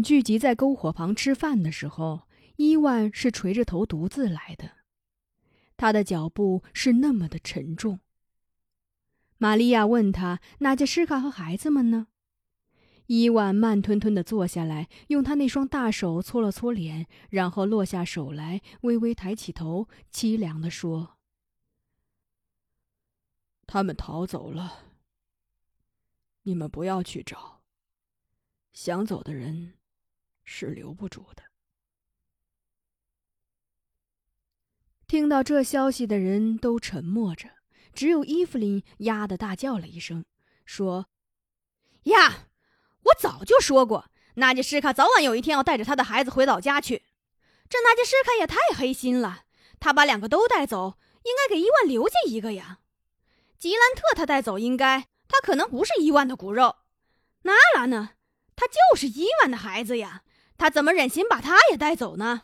聚集在篝火旁吃饭的时候，伊万是垂着头独自来的，他的脚步是那么的沉重。玛利亚问他：“娜杰什卡和孩子们呢？”伊万慢吞吞地坐下来，用他那双大手搓了搓脸，然后落下手来，微微抬起头，凄凉地说：“他们逃走了。你们不要去找。想走的人是留不住的。”听到这消息的人都沉默着，只有伊芙琳呀的大叫了一声，说：“呀！”我早就说过，纳杰什卡早晚有一天要带着他的孩子回老家去。这纳杰什卡也太黑心了，他把两个都带走，应该给伊万留下一个呀。吉兰特他带走，应该他可能不是伊万的骨肉。娜拉呢？他就是伊万的孩子呀，他怎么忍心把他也带走呢？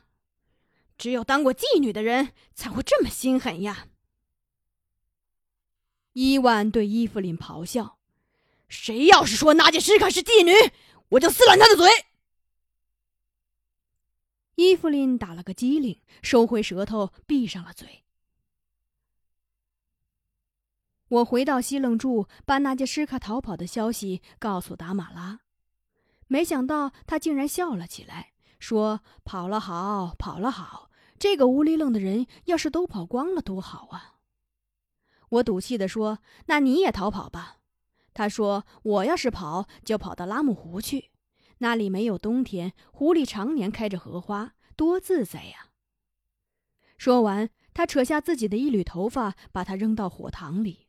只有当过妓女的人才会这么心狠呀。伊万对伊芙琳咆哮。谁要是说娜杰什卡是妓女，我就撕烂他的嘴！伊芙琳打了个激灵，收回舌头，闭上了嘴。我回到西楞柱，把娜杰什卡逃跑的消息告诉达马拉，没想到他竟然笑了起来，说：“跑了好，跑了好！这个无厘楞的人要是都跑光了，多好啊！”我赌气的说：“那你也逃跑吧。”他说：“我要是跑，就跑到拉木湖去，那里没有冬天，湖里常年开着荷花，多自在呀。”说完，他扯下自己的一缕头发，把它扔到火塘里。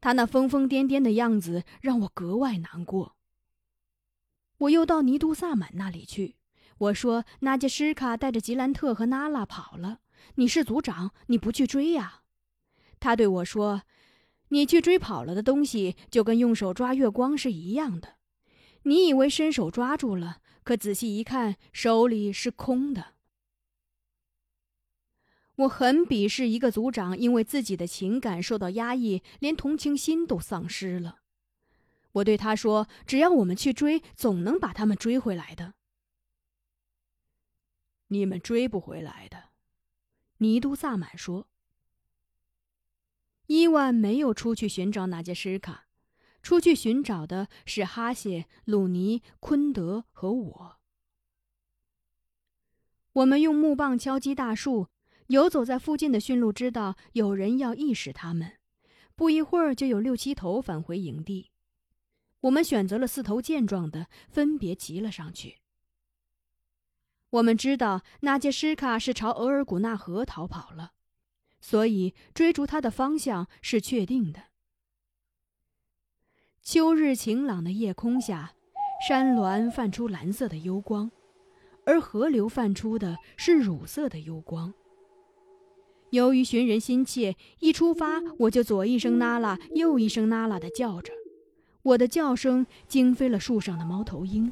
他那疯疯癫癫的样子让我格外难过。我又到尼都萨满那里去，我说：“纳杰什卡带着吉兰特和娜拉跑了，你是族长，你不去追呀？”他对我说。你去追跑了的东西，就跟用手抓月光是一样的。你以为伸手抓住了，可仔细一看，手里是空的。我很鄙视一个族长因为自己的情感受到压抑，连同情心都丧失了。我对他说：“只要我们去追，总能把他们追回来的。”你们追不回来的，尼都萨满说。伊万没有出去寻找那杰什卡，出去寻找的是哈谢、鲁尼、昆德和我。我们用木棒敲击大树，游走在附近的驯鹿知道有人要意识他们，不一会儿就有六七头返回营地。我们选择了四头健壮的，分别骑了上去。我们知道纳杰什卡是朝额尔古纳河逃跑了。所以追逐它的方向是确定的。秋日晴朗的夜空下，山峦泛出蓝色的幽光，而河流泛出的是乳色的幽光。由于寻人心切，一出发我就左一声呐啦，右一声呐啦的叫着，我的叫声惊飞了树上的猫头鹰。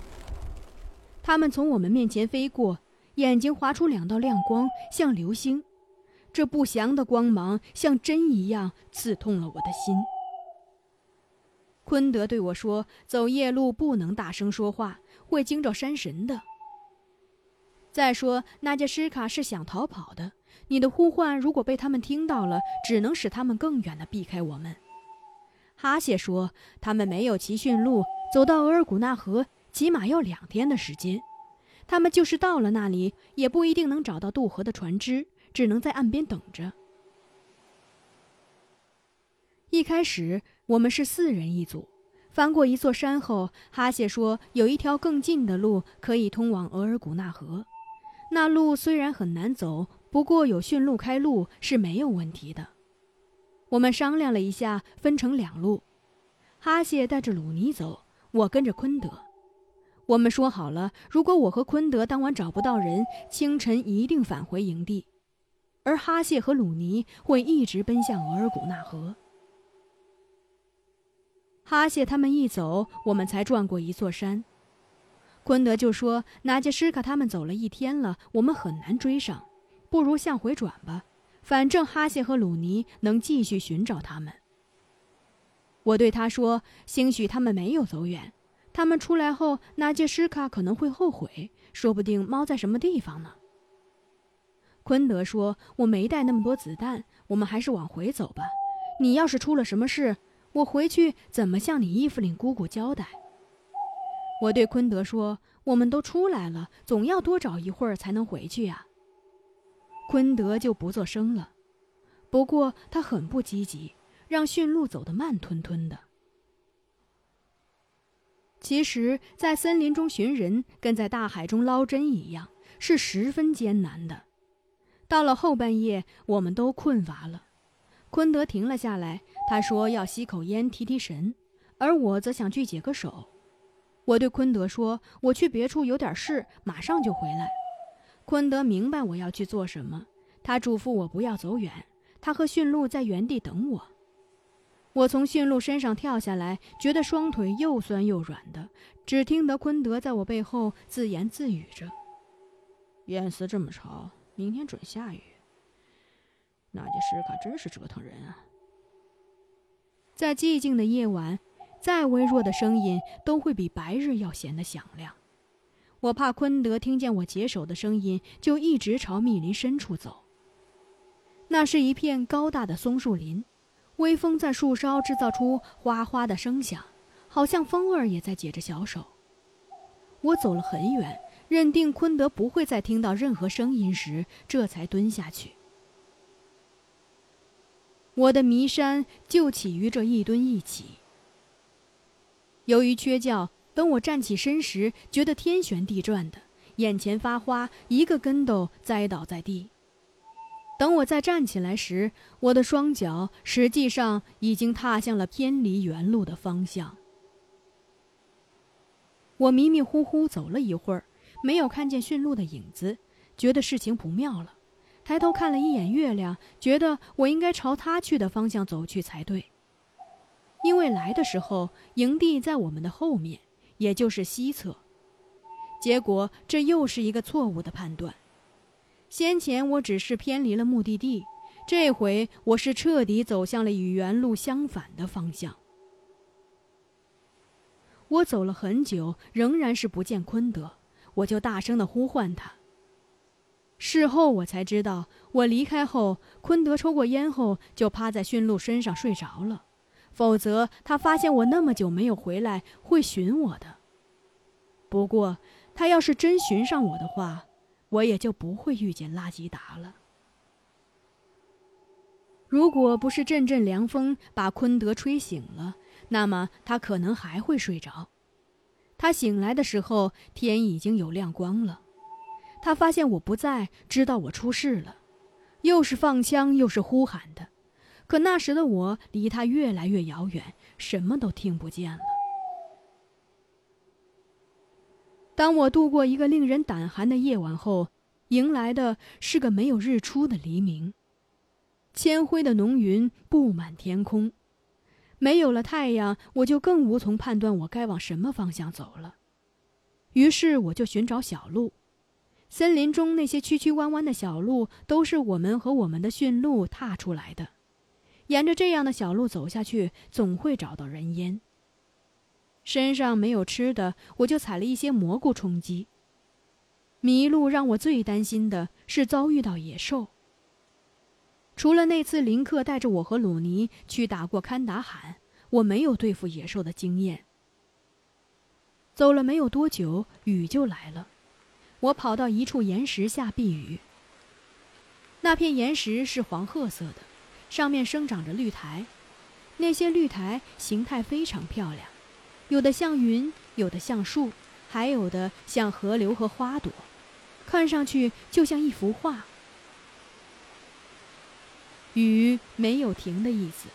它们从我们面前飞过，眼睛划出两道亮光，像流星。这不祥的光芒像针一样刺痛了我的心。昆德对我说：“走夜路不能大声说话，会惊着山神的。再说，那杰什卡是想逃跑的，你的呼唤如果被他们听到了，只能使他们更远的避开我们。”哈谢说：“他们没有骑驯鹿，走到额尔古纳河起码要两天的时间。他们就是到了那里，也不一定能找到渡河的船只。”只能在岸边等着。一开始我们是四人一组，翻过一座山后，哈谢说有一条更近的路可以通往额尔古纳河。那路虽然很难走，不过有驯鹿开路是没有问题的。我们商量了一下，分成两路，哈谢带着鲁尼走，我跟着昆德。我们说好了，如果我和昆德当晚找不到人，清晨一定返回营地。而哈谢和鲁尼会一直奔向额尔古纳河。哈谢他们一走，我们才转过一座山。昆德就说：“纳杰什卡他们走了一天了，我们很难追上，不如向回转吧。反正哈谢和鲁尼能继续寻找他们。”我对他说：“兴许他们没有走远，他们出来后，纳杰什卡可能会后悔，说不定猫在什么地方呢。昆德说：“我没带那么多子弹，我们还是往回走吧。你要是出了什么事，我回去怎么向你伊芙琳姑姑交代？”我对昆德说：“我们都出来了，总要多找一会儿才能回去呀。”昆德就不作声了，不过他很不积极，让驯鹿走得慢吞吞的。其实，在森林中寻人，跟在大海中捞针一样，是十分艰难的。到了后半夜，我们都困乏了，昆德停了下来，他说要吸口烟提提神，而我则想去解个手。我对昆德说：“我去别处有点事，马上就回来。”昆德明白我要去做什么，他嘱咐我不要走远，他和驯鹿在原地等我。我从驯鹿身上跳下来，觉得双腿又酸又软的，只听得昆德在我背后自言自语着：“燕斯这么潮，明天准下雨。那杰什卡真是折腾人啊！”在寂静的夜晚，再微弱的声音都会比白日要显得响亮。我怕昆德听见我解手的声音，就一直朝密林深处走。那是一片高大的松树林。微风在树梢制造出哗哗的声响，好像风儿也在解着小手。我走了很远，认定昆德不会再听到任何声音时，这才蹲下去。我的迷山就起于这一蹲一起。由于缺觉，等我站起身时，觉得天旋地转的，眼前发花，一个跟斗栽倒在地。等我再站起来时，我的双脚实际上已经踏向了偏离原路的方向。我迷迷糊糊走了一会儿，没有看见驯鹿的影子，觉得事情不妙了。抬头看了一眼月亮，觉得我应该朝他去的方向走去才对。因为来的时候营地在我们的后面，也就是西侧。结果这又是一个错误的判断。先前我只是偏离了目的地，这回我是彻底走向了与原路相反的方向。我走了很久，仍然是不见昆德，我就大声的呼唤他。事后我才知道，我离开后，昆德抽过烟后就趴在驯鹿身上睡着了，否则他发现我那么久没有回来，会寻我的。不过，他要是真寻上我的话，我也就不会遇见拉吉达了。如果不是阵阵凉风把昆德吹醒了，那么他可能还会睡着。他醒来的时候，天已经有亮光了。他发现我不在，知道我出事了，又是放枪又是呼喊的。可那时的我离他越来越遥远，什么都听不见了。当我度过一个令人胆寒的夜晚后，迎来的是个没有日出的黎明。铅灰的浓云布满天空，没有了太阳，我就更无从判断我该往什么方向走了。于是我就寻找小路，森林中那些曲曲弯弯的小路都是我们和我们的驯鹿踏出来的。沿着这样的小路走下去，总会找到人烟。身上没有吃的，我就采了一些蘑菇充饥。迷路让我最担心的是遭遇到野兽。除了那次林克带着我和鲁尼去打过堪达罕，我没有对付野兽的经验。走了没有多久，雨就来了，我跑到一处岩石下避雨。那片岩石是黄褐色的，上面生长着绿苔，那些绿苔形态非常漂亮。有的像云，有的像树，还有的像河流和花朵，看上去就像一幅画。雨没有停的意思，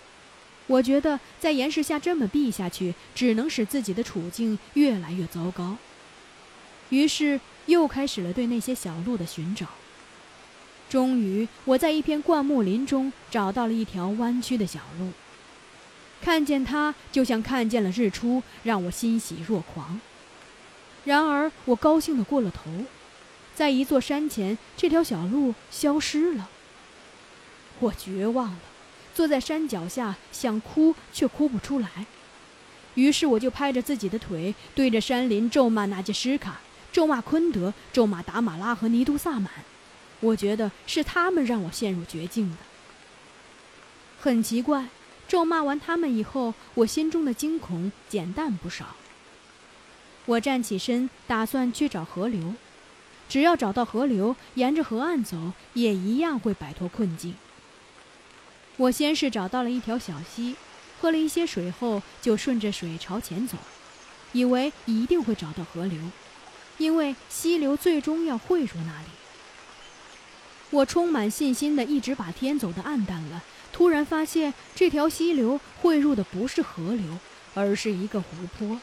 我觉得在岩石下这么避下去，只能使自己的处境越来越糟糕。于是又开始了对那些小路的寻找。终于，我在一片灌木林中找到了一条弯曲的小路。看见它，就像看见了日出，让我欣喜若狂。然而，我高兴的过了头，在一座山前，这条小路消失了。我绝望了，坐在山脚下，想哭却哭不出来。于是我就拍着自己的腿，对着山林咒骂纳杰什卡，咒骂昆德，咒骂达马拉和尼都萨满。我觉得是他们让我陷入绝境的。很奇怪，咒骂完他们以后，我心中的惊恐减淡不少。我站起身，打算去找河流。只要找到河流，沿着河岸走，也一样会摆脱困境。我先是找到了一条小溪，喝了一些水后，就顺着水朝前走，以为一定会找到河流，因为溪流最终要汇入那里。我充满信心的一直把天走得暗淡了，突然发现这条溪流汇入的不是河流，而是一个湖泊。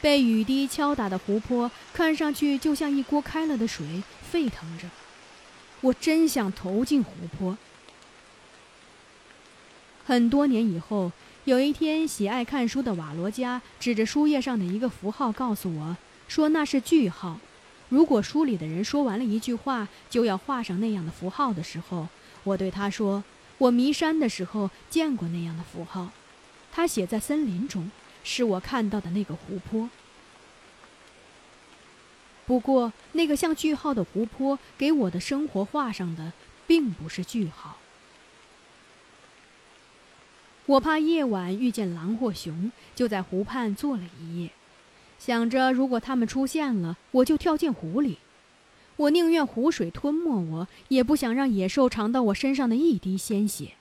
被雨滴敲打的湖泊，看上去就像一锅开了的水，沸腾着。我真想投进湖泊。很多年以后，有一天，喜爱看书的瓦罗加指着书页上的一个符号，告诉我说那是句号。如果书里的人说完了一句话，就要画上那样的符号的时候，我对他说：“我迷山的时候见过那样的符号，它写在森林中。”是我看到的那个湖泊。不过，那个像句号的湖泊给我的生活画上的，并不是句号。我怕夜晚遇见狼或熊，就在湖畔坐了一夜，想着如果他们出现了，我就跳进湖里。我宁愿湖水吞没我，也不想让野兽尝到我身上的一滴鲜血。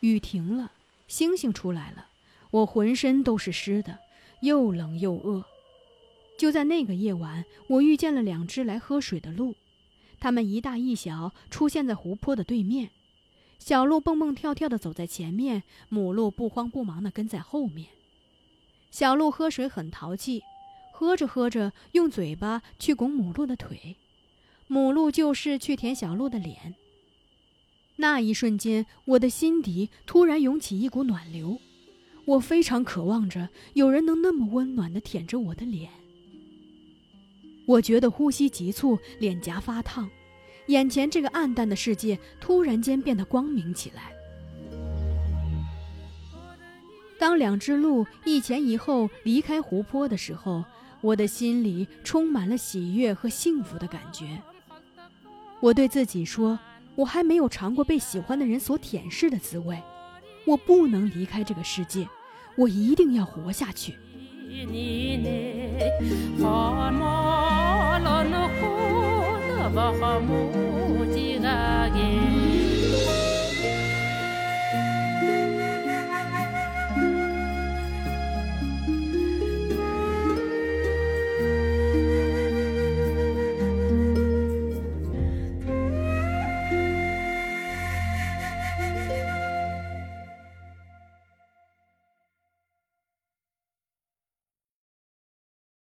雨停了。星星出来了，我浑身都是湿的，又冷又饿。就在那个夜晚，我遇见了两只来喝水的鹿，它们一大一小，出现在湖泊的对面。小鹿蹦蹦跳跳地走在前面，母鹿不慌不忙地跟在后面。小鹿喝水很淘气，喝着喝着，用嘴巴去拱母鹿的腿，母鹿就是去舔小鹿的脸。那一瞬间，我的心底突然涌起一股暖流，我非常渴望着有人能那么温暖地舔着我的脸。我觉得呼吸急促，脸颊发烫，眼前这个暗淡的世界突然间变得光明起来。当两只鹿一前一后离开湖泊的时候，我的心里充满了喜悦和幸福的感觉。我对自己说。我还没有尝过被喜欢的人所舔舐的滋味，我不能离开这个世界，我一定要活下去。